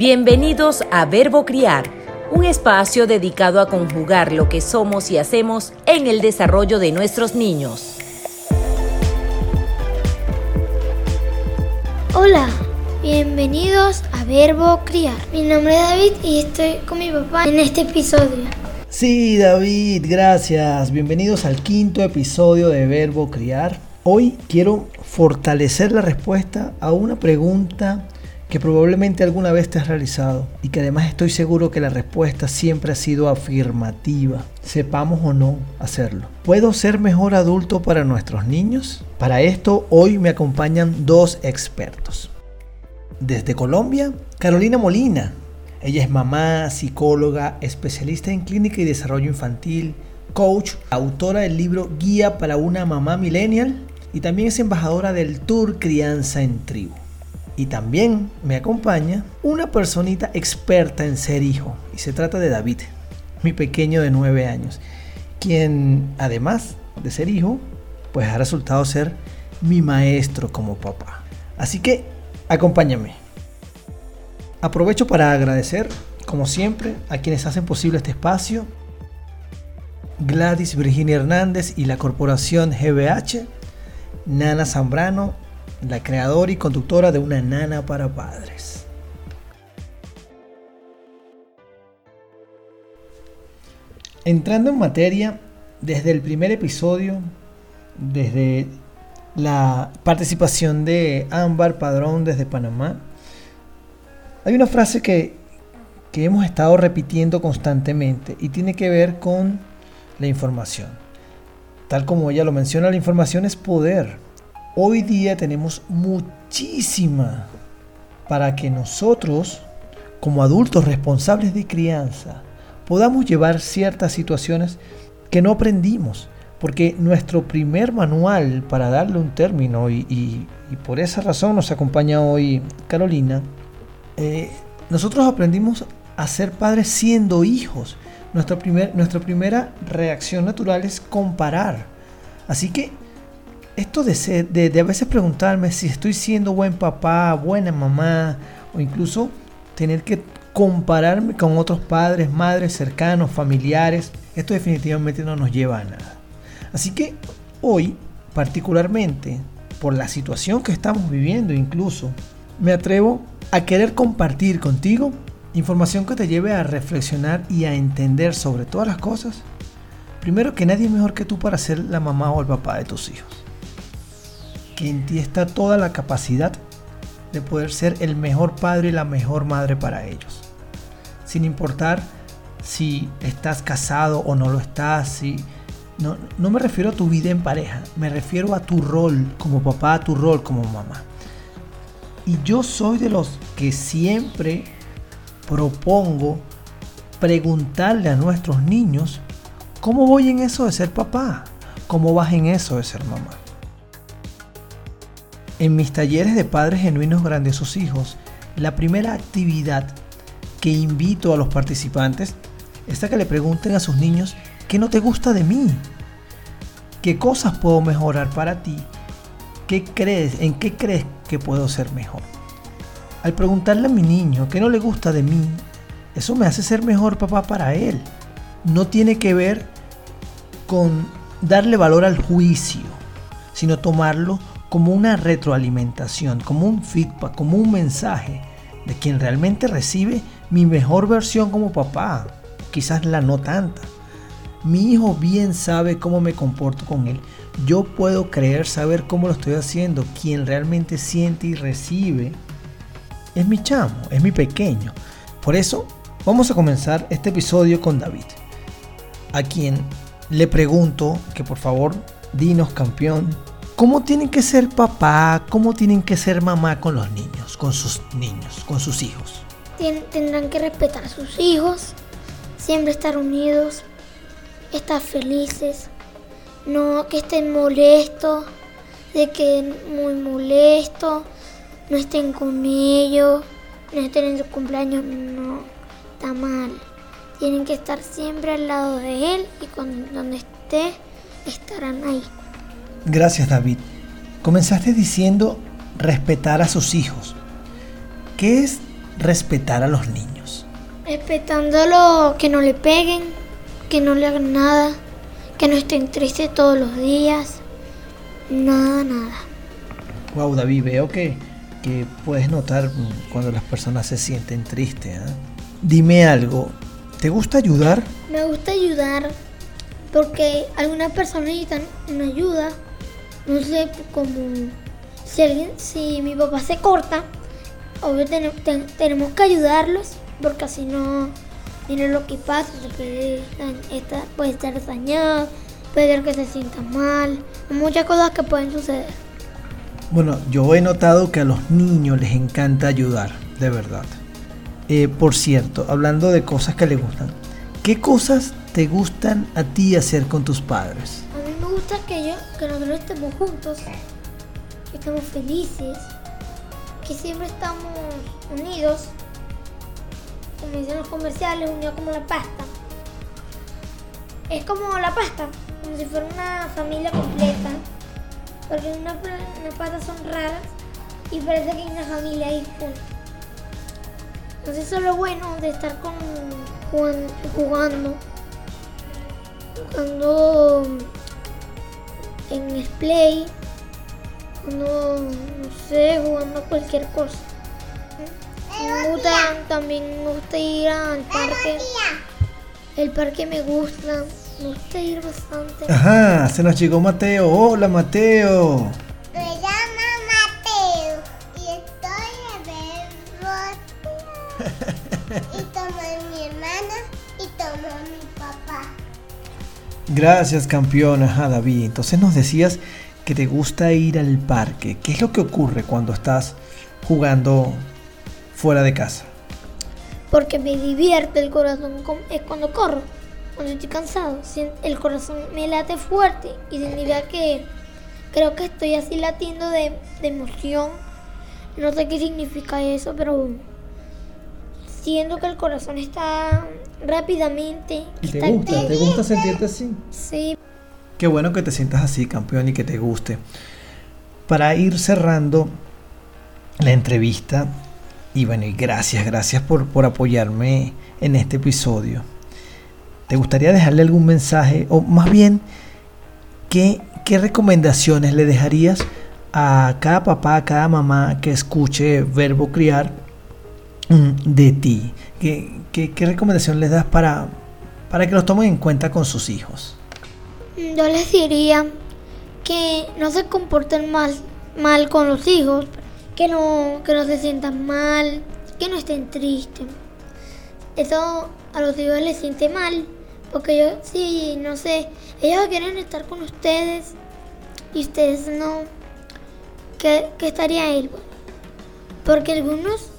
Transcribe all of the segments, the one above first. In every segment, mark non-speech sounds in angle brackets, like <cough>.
Bienvenidos a Verbo Criar, un espacio dedicado a conjugar lo que somos y hacemos en el desarrollo de nuestros niños. Hola, bienvenidos a Verbo Criar. Mi nombre es David y estoy con mi papá en este episodio. Sí, David, gracias. Bienvenidos al quinto episodio de Verbo Criar. Hoy quiero fortalecer la respuesta a una pregunta que probablemente alguna vez te has realizado y que además estoy seguro que la respuesta siempre ha sido afirmativa, sepamos o no hacerlo. ¿Puedo ser mejor adulto para nuestros niños? Para esto hoy me acompañan dos expertos. Desde Colombia, Carolina Molina. Ella es mamá, psicóloga, especialista en clínica y desarrollo infantil, coach, autora del libro Guía para una mamá millennial y también es embajadora del Tour Crianza en Tribu. Y también me acompaña una personita experta en ser hijo. Y se trata de David, mi pequeño de 9 años. Quien además de ser hijo, pues ha resultado ser mi maestro como papá. Así que acompáñame. Aprovecho para agradecer, como siempre, a quienes hacen posible este espacio. Gladys Virginia Hernández y la corporación GBH, Nana Zambrano la creadora y conductora de Una Nana para Padres. Entrando en materia, desde el primer episodio, desde la participación de Ámbar Padrón desde Panamá, hay una frase que, que hemos estado repitiendo constantemente y tiene que ver con la información. Tal como ella lo menciona, la información es poder. Hoy día tenemos muchísima para que nosotros, como adultos responsables de crianza, podamos llevar ciertas situaciones que no aprendimos. Porque nuestro primer manual, para darle un término, y, por esa razón nos acompaña hoy Carolina, eh, nosotros aprendimos a ser padres siendo hijos. Nuestra, primer, nuestra primera reacción natural es comparar. Así que esto de, de, a veces preguntarme si estoy siendo buen papá, buena mamá, o incluso tener que compararme con otros padres, madres, cercanos, familiares, esto definitivamente no nos lleva a nada. Así que hoy, particularmente, por la situación que estamos viviendo incluso, me atrevo a querer compartir contigo información que te lleve a reflexionar y a entender sobre todas las cosas. Primero que nadie es mejor que tú para ser la mamá o el papá de tus hijos que en ti está toda la capacidad de poder ser el mejor padre y la mejor madre para ellos. Sin importar si estás casado o no lo estás, si no, no me refiero a tu vida en pareja, me refiero a tu rol como papá, a tu rol como mamá. Y yo soy de los que siempre propongo preguntarle a nuestros niños cómo voy en eso de ser papá, cómo vas en eso de ser mamá. En mis talleres de padres genuinos sus hijos, la primera actividad que invito a los participantes es a que le pregunten a sus niños qué no te gusta de mí, qué cosas puedo mejorar para ti, qué crees, en qué crees que puedo ser mejor. Al preguntarle a mi niño qué no le gusta de mí, eso me hace ser mejor papá para él. No tiene que ver con darle valor al juicio, sino tomarlo como una retroalimentación, como un feedback, como un mensaje de quien realmente recibe mi mejor versión como papá, quizás la no tanta. Mi hijo bien sabe cómo me comporto con él. Yo puedo creer saber cómo lo estoy haciendo. Quien realmente siente y recibe es mi chamo, es mi pequeño. Por eso vamos a comenzar este episodio con David, a quien le pregunto que por favor dinos campeón, ¿Cómo tienen que ser papá? ¿Cómo tienen que ser mamá con los niños, con sus niños, con sus hijos? tendrán que respetar a sus hijos, siempre estar unidos, estar felices, no que estén molestos, de que muy molestos, no estén con ellos, no estén en su cumpleaños, no, está mal. Tienen que estar siempre al lado de él y cuando donde esté estarán ahí. Gracias David. Comenzaste diciendo respetar a sus hijos. ¿Qué es respetar a los niños? Respetándolo, que no le peguen, que no le hagan nada, que no estén tristes todos los días. Nada, nada. Wow, David, veo que, que puedes notar cuando las personas se sienten tristes. ¿ah? Dime algo, ¿te gusta ayudar? Me gusta ayudar porque algunas personas necesitan una ayuda. No sé, como si, alguien, si mi papá se corta, obvio ten- ten- tenemos que ayudarlos porque así no viene lo que pasa, se puede, dañ- esta- puede estar dañado, puede que se sienta mal, muchas cosas que pueden suceder. Bueno, yo he notado que a los niños les encanta ayudar, de verdad. Eh, por cierto, hablando de cosas que les gustan, ¿qué cosas te gustan a ti hacer con tus padres? Gusta que, yo, que nosotros estemos juntos, que estemos felices, que siempre estamos unidos, como dicen los comerciales, unidos como la pasta. Es como la pasta, como si fuera una familia completa, porque una, unas pastas son raras y parece que hay una familia ahí. Entonces eso es lo bueno de estar con, jugan- jugando jugando en Play, jugando, no sé, jugando cualquier cosa. Me gusta, también me gusta ir al parque. El parque me gusta, me gusta ir bastante. Ajá, se nos llegó Mateo. Hola Mateo. Gracias campeón, ajá David. Entonces nos decías que te gusta ir al parque. ¿Qué es lo que ocurre cuando estás jugando fuera de casa? Porque me divierte el corazón, es cuando corro, cuando estoy cansado. El corazón me late fuerte y significa que creo que estoy así latiendo de, de emoción. No sé qué significa eso, pero siento que el corazón está rápidamente. ¿Y te gusta? ¿Te gusta sentirte así? Sí, Qué bueno que te sientas así, campeón, y que te guste. Para ir cerrando la entrevista, y bueno, y gracias, gracias por, por apoyarme en este episodio. ¿Te gustaría dejarle algún mensaje? O más bien, ¿qué, qué recomendaciones le dejarías a cada papá, a cada mamá que escuche Verbo Criar de ti? ¿Qué, qué, recomendación les das para, para que los tomen en cuenta con sus hijos? yo les diría que no se comporten mal, mal con los hijos, que no, que no se sientan mal, que no estén tristes. Eso a los hijos les siente mal, porque ellos, sí, no sé, ellos quieren estar con ustedes y ustedes no. ¿Qué, qué estaría él? Porque algunos,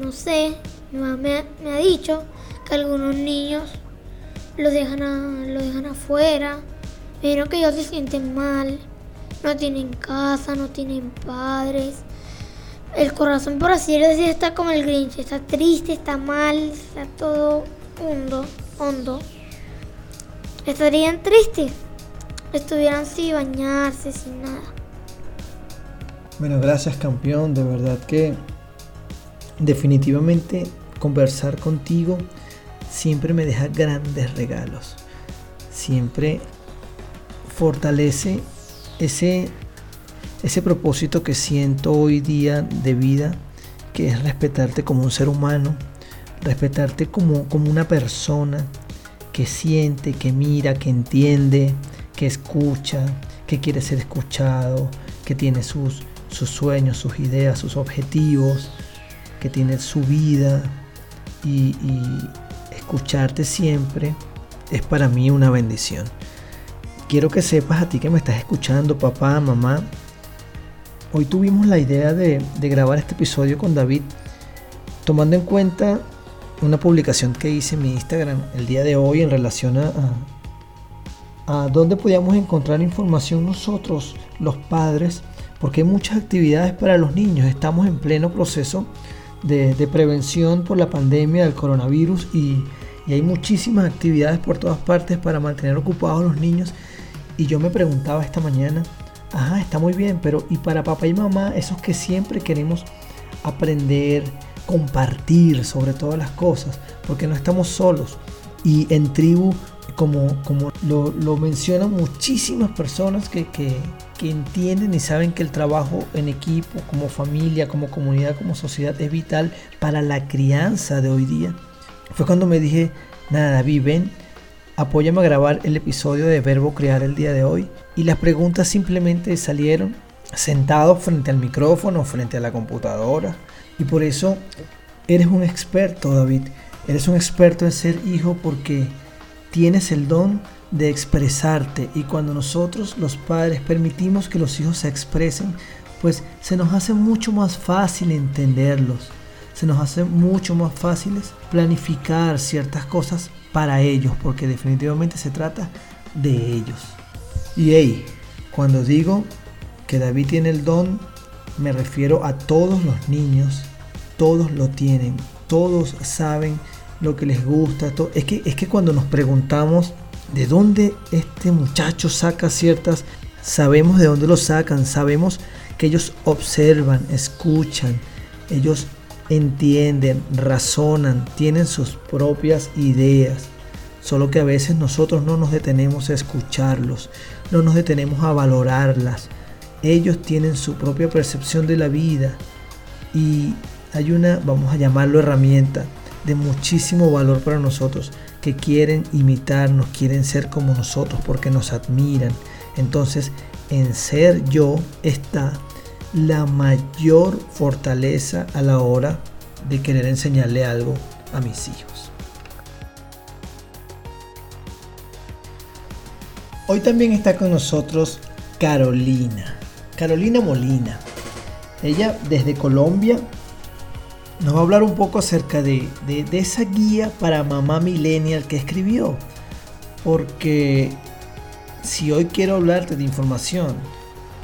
no sé, mi mamá me, ha- dicho que algunos niños los dejan, a- lo dejan afuera. Dijeron que ellos se sienten mal, no tienen casa, no tienen padres. El corazón, por así decir, está como el Grinch, está triste, está mal, está todo hondo, hondo. Estarían tristes, estuvieran sin bañarse, sin nada. Bueno, gracias campeón, de verdad que definitivamente conversar contigo siempre me deja grandes regalos. Siempre fortalece ese, ese propósito que siento hoy día de vida, que es respetarte como un ser humano, respetarte como, como una persona que siente, que mira, que entiende, que escucha, que quiere ser escuchado, que tiene sus, sus sueños, sus ideas, sus objetivos, que tiene su vida y, escucharte siempre es para mí una bendición. Quiero que sepas a ti que me estás escuchando, papá, mamá. Hoy tuvimos la idea de, grabar este episodio con David, tomando en cuenta una publicación que hice en mi Instagram el día de hoy en relación a dónde podíamos encontrar información nosotros, los padres, porque hay muchas actividades para los niños. Estamos en pleno proceso de, prevención por la pandemia del coronavirus y, y hay muchísimas actividades por todas partes para mantener ocupados a los niños. Y yo me preguntaba esta mañana, ajá, está muy bien, pero ¿y para papá y mamá, esos que siempre queremos aprender, compartir sobre todas las cosas, porque no estamos solos. Y en tribu, como, como lo, mencionan muchísimas personas que, que, que entienden y saben que el trabajo en equipo, como familia, como comunidad, como sociedad es vital para la crianza de hoy día. Fue cuando me dije, nada, David, ven, apóyame a grabar el episodio de Verbo Crear el día de hoy. Y las preguntas simplemente salieron sentado frente al micrófono, frente a la computadora. Y por eso eres un experto, David. Eres un experto en ser hijo porque tienes el don de expresarte. Y cuando nosotros, los padres, permitimos que los hijos se expresen, pues se nos hace mucho más fácil entenderlos. Se nos hace mucho más fácil planificar ciertas cosas para ellos, porque definitivamente se trata de ellos. Y hey, cuando digo que David tiene el don, me refiero a todos los niños, todos lo tienen, todos saben lo que les gusta. Es, que, es que cuando nos preguntamos de dónde este muchacho saca ciertas, sabemos de dónde lo sacan, sabemos que ellos observan, escuchan, ellos entienden, razonan, tienen sus propias ideas. Solo que a veces nosotros no nos detenemos a escucharlos, no nos detenemos a valorarlas, ellos tienen su propia percepción de la vida y hay una, vamos a llamarlo herramienta, de muchísimo valor para nosotros que quieren imitarnos, quieren ser como nosotros porque nos admiran. Entonces, en ser yo está la mayor fortaleza a la hora de querer enseñarle algo a mis hijos. Hoy también está con nosotros Carolina. Carolina Molina. Ella desde Colombia nos va a hablar un poco acerca de, esa guía para mamá millennial que escribió. Porque si hoy quiero hablarte de información,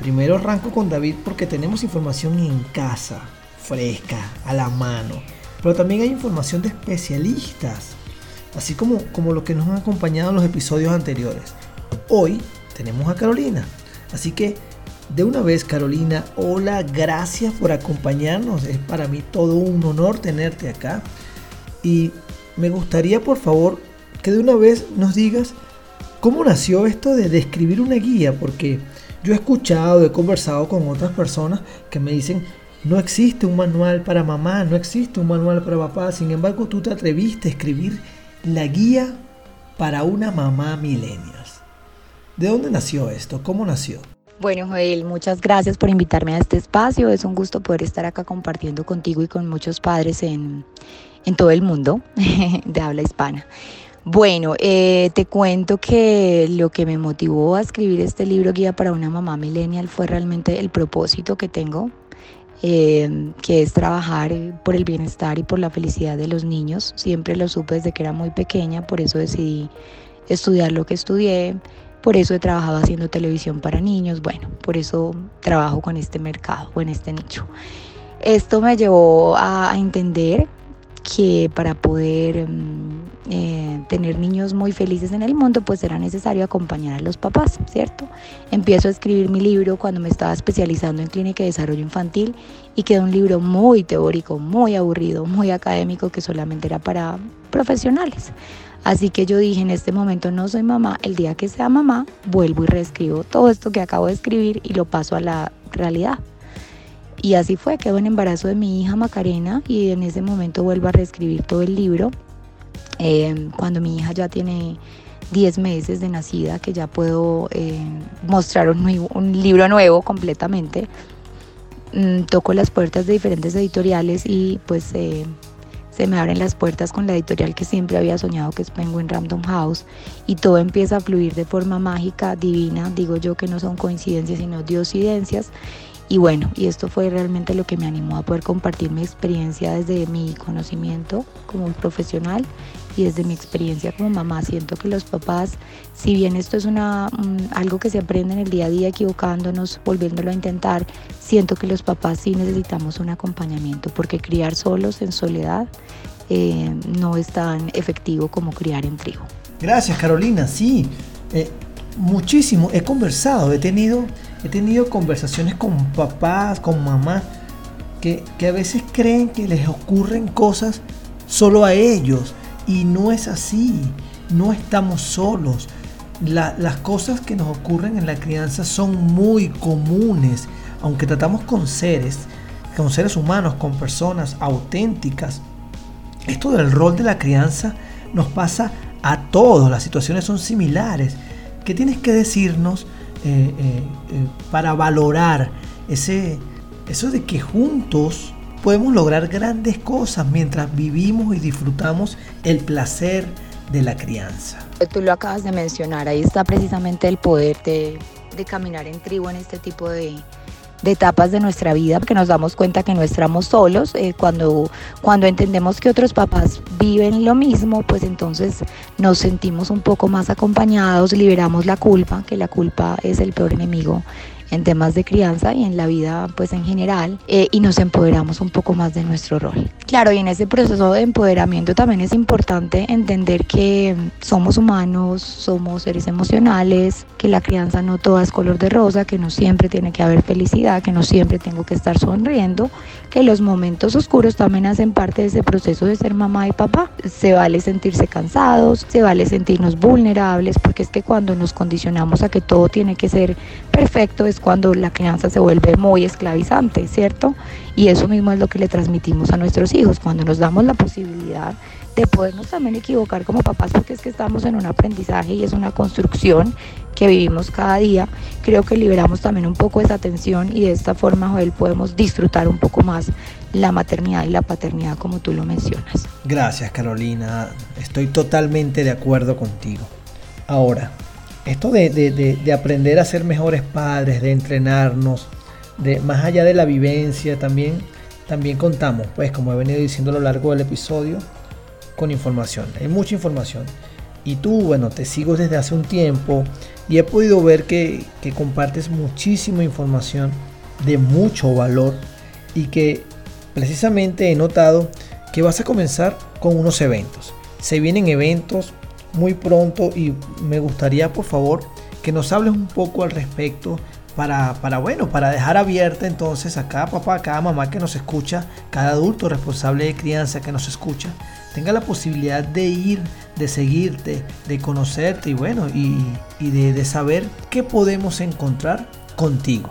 primero arranco con David porque tenemos información en casa, fresca, a la mano. Pero también hay información de especialistas, así como, como lo que nos han acompañado en los episodios anteriores. Hoy tenemos a Carolina. Así que de una vez, Carolina, hola, gracias por acompañarnos. Es para mí todo un honor tenerte acá. Y me gustaría, por favor, que de una vez nos digas cómo nació esto de describir una guía, porque yo he escuchado, he conversado con otras personas que me dicen, no existe un manual para mamá, no existe un manual para papá, sin embargo tú te atreviste a escribir la guía para una mamá milenias. ¿De dónde nació esto? ¿Cómo nació? Bueno, Joel, muchas gracias por invitarme a este espacio. Es un gusto poder estar acá compartiendo contigo y con muchos padres en, todo el mundo <laughs> de habla hispana. Bueno, eh, te cuento que lo que me motivó a escribir este libro Guía para una mamá millennial fue realmente el propósito que tengo, eh, que es trabajar por el bienestar y por la felicidad de los niños. Siempre lo supe desde que era muy pequeña, por eso decidí estudiar lo que estudié, por eso he trabajado haciendo televisión para niños, bueno, por eso trabajo con este mercado o en este nicho. Esto me llevó a, entender que para poder mm, eh, tener niños muy felices en el mundo, pues era necesario acompañar a los papás, ¿cierto? Empiezo a escribir mi libro cuando me estaba especializando en clínica de desarrollo infantil y quedó un libro muy teórico, muy aburrido, muy académico que solamente era para profesionales. Así que yo dije, en este momento no soy mamá, el día que sea mamá, vuelvo y reescribo todo esto que acabo de escribir y lo paso a la realidad. Y así fue, quedó en embarazo de mi hija Macarena y en ese momento vuelvo a reescribir todo el libro. Eh, cuando mi hija ya tiene 10 meses de nacida, que ya puedo eh, mostrar un, un, libro nuevo completamente, mm, toco las puertas de diferentes editoriales y pues eh, se me abren las puertas con la editorial que siempre había soñado, que es Penguin Random House, y todo empieza a fluir de forma mágica, divina, digo yo que no son coincidencias, sino diosidencias. Y bueno, y esto fue realmente lo que me animó a poder compartir mi experiencia desde mi conocimiento como profesional y desde mi experiencia como mamá. Siento que los papás, si bien esto es una, algo que se aprende en el día a día equivocándonos, volviéndolo a intentar, siento que los papás sí necesitamos un acompañamiento porque criar solos en soledad eh, no es tan efectivo como criar en trigo. Gracias Carolina, sí, eh, muchísimo, he conversado, he tenido, he tenido conversaciones con papás, con mamás que, a veces creen que les ocurren cosas solo a ellos y no es así, no estamos solos. las cosas que nos ocurren en la crianza son muy comunes, aunque tratamos con seres, con seres humanos, con personas auténticas. Esto del rol de la crianza nos pasa a todos, las situaciones son similares. ¿Qué tienes que decirnos eh, eh, eh, para valorar ese, eso de que juntos podemos lograr grandes cosas mientras vivimos y disfrutamos el placer de la crianza. Tú lo acabas de mencionar, ahí está precisamente el poder de, de caminar en tribu en este tipo de, de etapas de nuestra vida, que nos damos cuenta que no estamos solos, eh, cuando, cuando entendemos que otros papás viven lo mismo, pues entonces nos sentimos un poco más acompañados, liberamos la culpa, que la culpa es el peor enemigo en temas de crianza y en la vida pues en general eh, y nos empoderamos un poco más de nuestro rol. Claro, y en ese proceso de empoderamiento también es importante entender que somos humanos, somos seres emocionales, que la crianza no toda es color de rosa, que no siempre tiene que haber felicidad, que no siempre tengo que estar sonriendo, que los momentos oscuros también hacen parte de ese proceso de ser mamá y papá. Se vale sentirse cansados, se vale sentirnos vulnerables, porque es que cuando nos condicionamos a que todo tiene que ser perfecto es cuando la crianza se vuelve muy esclavizante, ¿cierto? Y eso mismo es lo que le transmitimos a nuestros hijos, cuando nos damos la posibilidad de podernos también equivocar como papás, porque es que estamos en un aprendizaje y es una construcción que vivimos cada día, creo que liberamos también un poco esa tensión y de esta forma, Joel, podemos disfrutar un poco más la maternidad y la paternidad como tú lo mencionas. Gracias Carolina, estoy totalmente de acuerdo contigo. Ahora, esto de, aprender a ser mejores padres, de entrenarnos, de más allá de la vivencia, también, también contamos, pues como he venido diciendo a lo largo del episodio, con información. Hay mucha información. Y tú, bueno, te sigo desde hace un tiempo y he podido ver que, que compartes muchísima información de mucho valor y que precisamente he notado que vas a comenzar con unos eventos. Se vienen eventos muy pronto y me gustaría por favor que nos hables un poco al respecto para, para, bueno, para dejar abierta entonces a cada papá, a cada mamá que nos escucha, cada adulto responsable de crianza que nos escucha, tenga la posibilidad de ir, de seguirte, de conocerte y bueno, y, de, saber qué podemos encontrar contigo.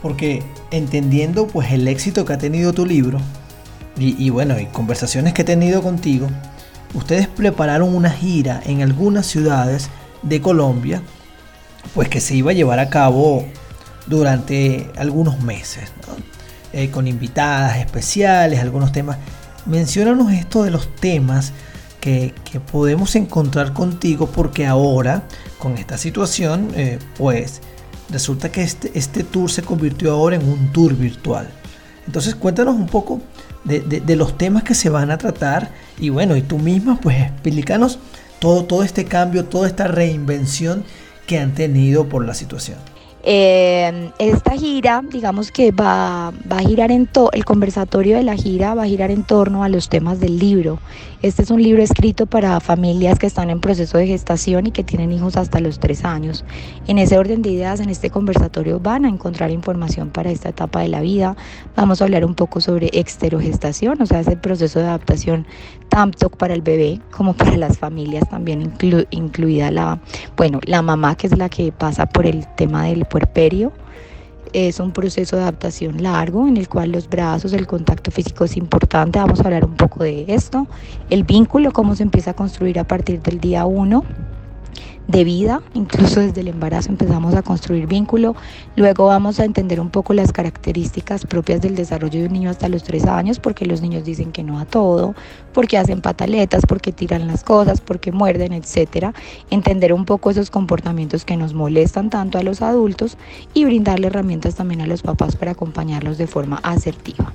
Porque entendiendo pues el éxito que ha tenido tu libro y, y bueno, y conversaciones que he tenido contigo, ustedes prepararon una gira en algunas ciudades de Colombia, pues que se iba a llevar a cabo durante algunos meses, eh, con invitadas especiales, algunos temas. Menciónanos esto de los temas que, podemos encontrar contigo, porque ahora, con esta situación, eh, pues resulta que este, este tour se convirtió ahora en un tour virtual. Entonces cuéntanos un poco de, los temas que se van a tratar y bueno, y tú misma pues explícanos todo, todo este cambio, toda esta reinvención que han tenido por la situación. Eh, esta gira, digamos que va, va a girar en todo, el conversatorio de la gira va a girar en torno a los temas del libro. Este es un libro escrito para familias que están en proceso de gestación y que tienen hijos hasta los tres años. En ese orden de ideas, en este conversatorio van a encontrar información para esta etapa de la vida. Vamos a hablar un poco sobre exterogestación, o sea, ese proceso de adaptación tanto para el bebé como para las familias, también incluida la, bueno, la mamá que es la que pasa por el tema del puerperio. Es un proceso de adaptación largo en el cual los brazos, el contacto físico es importante. Vamos a hablar un poco de esto. El vínculo, cómo se empieza a construir a partir del día 1 de vida, incluso desde el embarazo empezamos a construir vínculo, luego vamos a entender un poco las características propias del desarrollo de un niño hasta los tres años, porque los niños dicen que no a todo, porque hacen pataletas, porque tiran las cosas, porque muerden, etcétera, entender un poco esos comportamientos que nos molestan tanto a los adultos y brindarle herramientas también a los papás para acompañarlos de forma asertiva.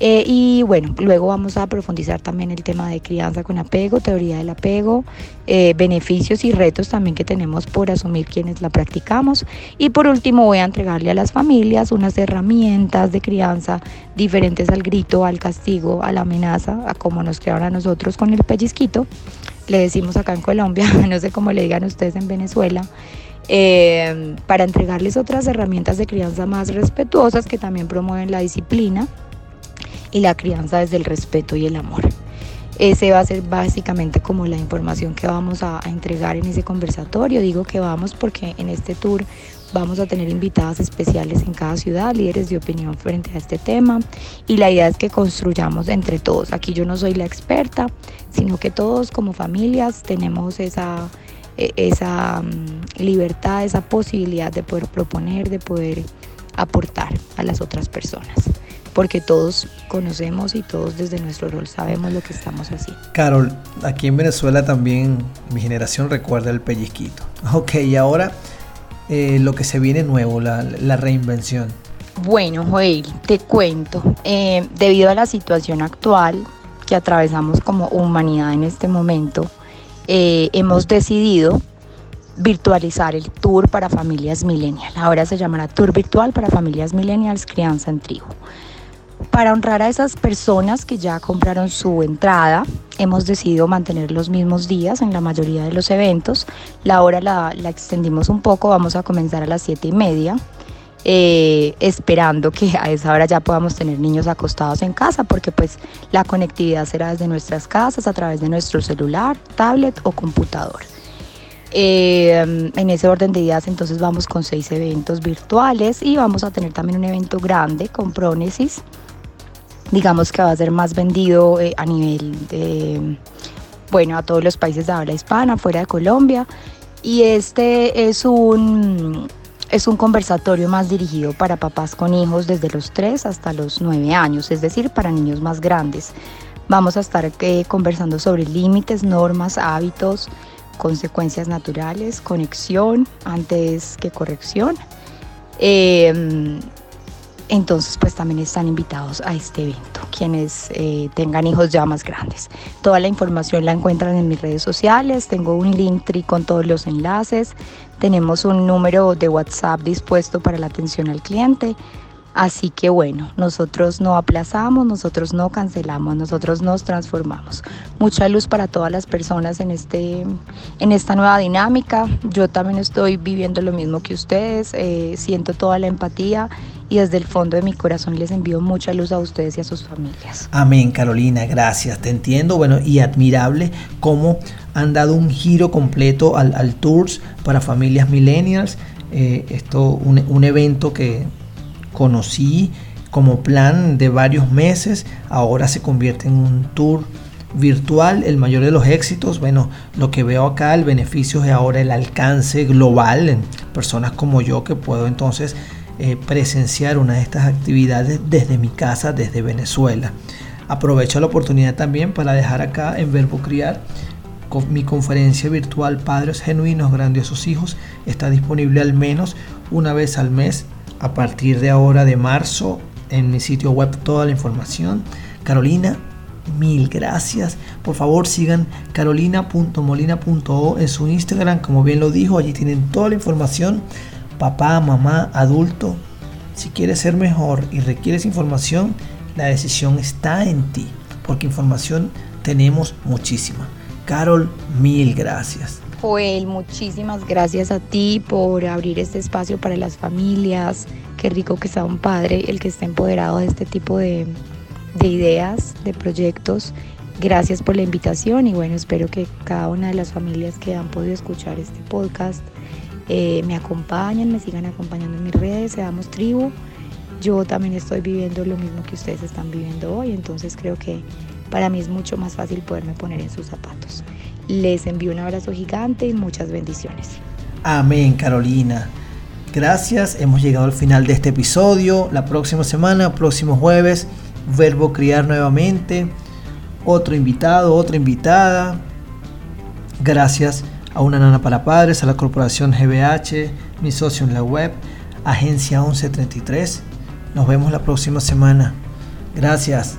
Eh, y bueno, luego vamos a profundizar también el tema de crianza con apego, teoría del apego, eh, beneficios y retos también que tenemos por asumir quienes la practicamos. Y por último voy a entregarle a las familias unas herramientas de crianza diferentes al grito, al castigo, a la amenaza, a cómo nos crearon a nosotros con el pellizquito. Le decimos acá en Colombia, <laughs> no sé cómo le digan ustedes en Venezuela. eh, para entregarles otras herramientas de crianza más respetuosas que también promueven la disciplina y la crianza desde el respeto y el amor. Ese va a ser básicamente como la información que vamos a, entregar en ese conversatorio. Digo que vamos porque en este tour vamos a tener invitadas especiales en cada ciudad, líderes de opinión frente a este tema. Y la idea es que construyamos entre todos. Aquí yo no soy la experta, sino que todos como familias tenemos esa, e, esa mm, libertad, esa posibilidad de poder proponer, de poder aportar a las otras personas porque todos conocemos y todos desde nuestro rol sabemos lo que estamos haciendo. Carol, aquí en Venezuela también mi generación recuerda el pellizquito. <laughs> Ok, y ahora eh, lo que se viene nuevo, la, reinvención. Bueno, Joel, te cuento, eh, debido a la situación actual que atravesamos como humanidad en este momento, eh, hemos decidido virtualizar el tour para familias millennials. Ahora se llamará Tour Virtual para Familias Millennials Crianza en Trigo. Para honrar a esas personas que ya compraron su entrada, hemos decidido mantener los mismos días en la mayoría de los eventos. La hora la, extendimos un poco, vamos a comenzar a las 7 y media. Eh, esperando que a esa hora ya podamos tener niños acostados en casa, porque pues la conectividad será desde nuestras casas, a través de nuestro celular, tablet o computador. Eh, en ese orden de días entonces vamos con seis eventos virtuales y vamos a tener también un evento grande con Prónesis digamos que va a ser más vendido eh, a nivel de, bueno, a todos los países de habla hispana, fuera de Colombia. Y este es un, es un conversatorio más dirigido para papás con hijos desde los 3 hasta los 9 años, es decir, para niños más grandes. Vamos a estar eh, conversando sobre límites, normas, hábitos, consecuencias naturales, conexión antes que corrección. Eh, entonces pues también están invitados a este evento quienes eh, tengan hijos ya más grandes. Toda la información la encuentran en mis redes sociales, tengo un link tri con todos los enlaces, tenemos un número de WhatsApp dispuesto para la atención al cliente. Así que bueno, nosotros no aplazamos, nosotros no cancelamos, nosotros nos transformamos. Mucha luz para todas las personas en, este, en esta nueva dinámica. Yo también estoy viviendo lo mismo que ustedes, eh, siento toda la empatía y desde el fondo de mi corazón les envío mucha luz a ustedes y a sus familias. Amén, Carolina, gracias. Te entiendo, bueno, y admirable cómo han dado un giro completo al, Tours para familias millennials. Eh, esto, un evento que conocí como plan de varios meses, ahora se convierte en un tour virtual, el mayor de los éxitos. Bueno, lo que veo acá, el beneficio es ahora el alcance global en personas como yo que puedo entonces eh, presenciar una de estas actividades desde mi casa, desde Venezuela. Aprovecho la oportunidad también para dejar acá en Verbo Criar mi conferencia virtual Padres Genuinos, Grandiosos Hijos. Está disponible al menos una vez al mes a partir de ahora de marzo en mi sitio web toda la información. Carolina, mil gracias. Por favor sigan carolina.molina.o en su Instagram, como bien lo dijo, allí tienen toda la información. Papá, mamá, adulto. Si quieres ser mejor y requieres información, la decisión está en ti, porque información tenemos muchísima. Carol, mil gracias. Joel, muchísimas gracias a ti por abrir este espacio para las familias. Qué rico que sea un padre el que esté empoderado de este tipo de, ideas, de proyectos. Gracias por la invitación y bueno, espero que cada una de las familias que han podido escuchar este podcast eh, me acompañen, me sigan acompañando en mis redes, seamos tribu. Yo también estoy viviendo lo mismo que ustedes están viviendo hoy, entonces creo que para mí es mucho más fácil poderme poner en sus zapatos. Les envío un abrazo gigante y muchas bendiciones. Amén, Carolina. Gracias, hemos llegado al final de este episodio. La próxima semana, próximo jueves, Verbo Criar nuevamente. Otro invitado, otra invitada. Gracias a una nana para padres, a la corporación GBH, mi socio en la web, Agencia 1133. Nos vemos la próxima semana. Gracias.